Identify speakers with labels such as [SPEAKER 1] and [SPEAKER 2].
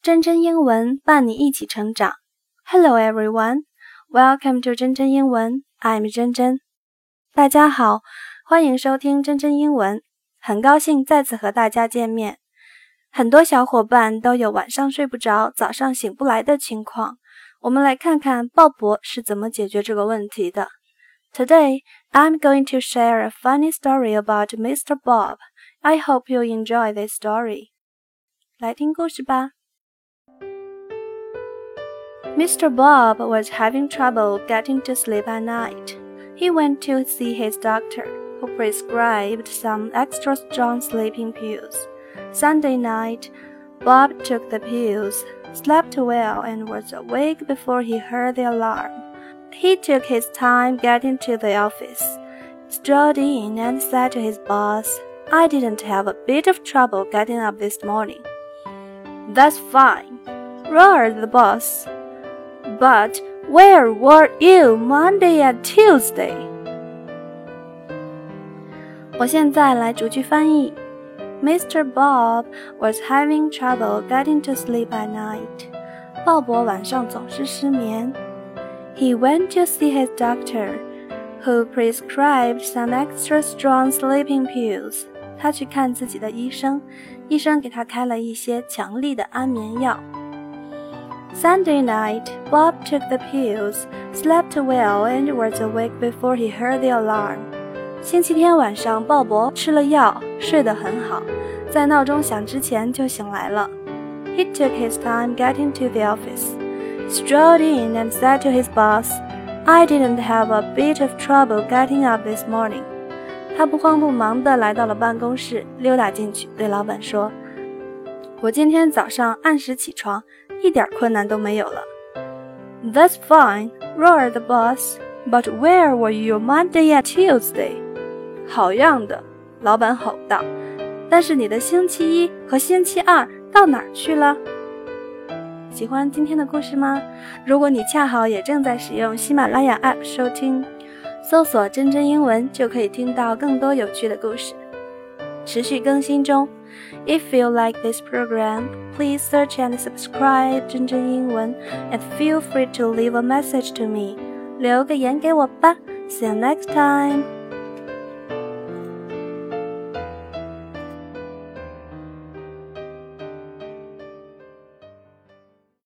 [SPEAKER 1] 真真英文伴你一起成长。Hello everyone, welcome to 真真英文。I'm 真真。大家好，欢迎收听真真英文。很高兴再次和大家见面。很多小伙伴都有晚上睡不着、早上醒不来的情况。我们来看看鲍勃是怎么解决这个问题的。Today, I'm going to share a funny story about Mr. Bob. I hope you enjoy this story. 来听故事吧。Mr. Bob was having trouble getting to sleep at night. He went to see his doctor, who prescribed some extra strong sleeping pills. Sunday night, Bob took the pills, slept well, and was awake before he heard the alarm. He took his time getting to the office, strolled in, and said to his boss, I didn't have a bit of trouble getting up this morning. That's fine, roared the boss. But where were you Monday and Tuesday? 我现在来逐句翻译。Mr. Bob was having trouble getting to sleep at night. 鲍勃晚上总是失眠。He went to see his doctor, who prescribed some extra strong sleeping pills. 他去看自己的医生，医生给他开了一些强力的安眠药。 Sunday night, Bob took the pills, slept well, and was awake before he heard the alarm. 星期天晚上，鲍勃吃了药，睡得很好，在闹钟响之前就醒来了。He took his time getting to the office, strolled in, and said to his boss, "I didn't have a bit of trouble getting up this morning." 他不慌不忙地来到了办公室，溜达进去，对老板说：“ 我今天早上按时起床。”一点困难都没有了。That's fine, roared the boss. But where were you Monday and Tuesday? 好样的，老板吼道。但是你的星期一和星期二到哪儿去了？喜欢今天的故事吗？如果你恰好也正在使用喜马拉雅 App 收听，搜索“真真英文”就可以听到更多有趣的故事。持续更新中。If you like this program, please search and subscribe 真真英文 and feel free to leave a message to me. 留个言给我吧。See you next time.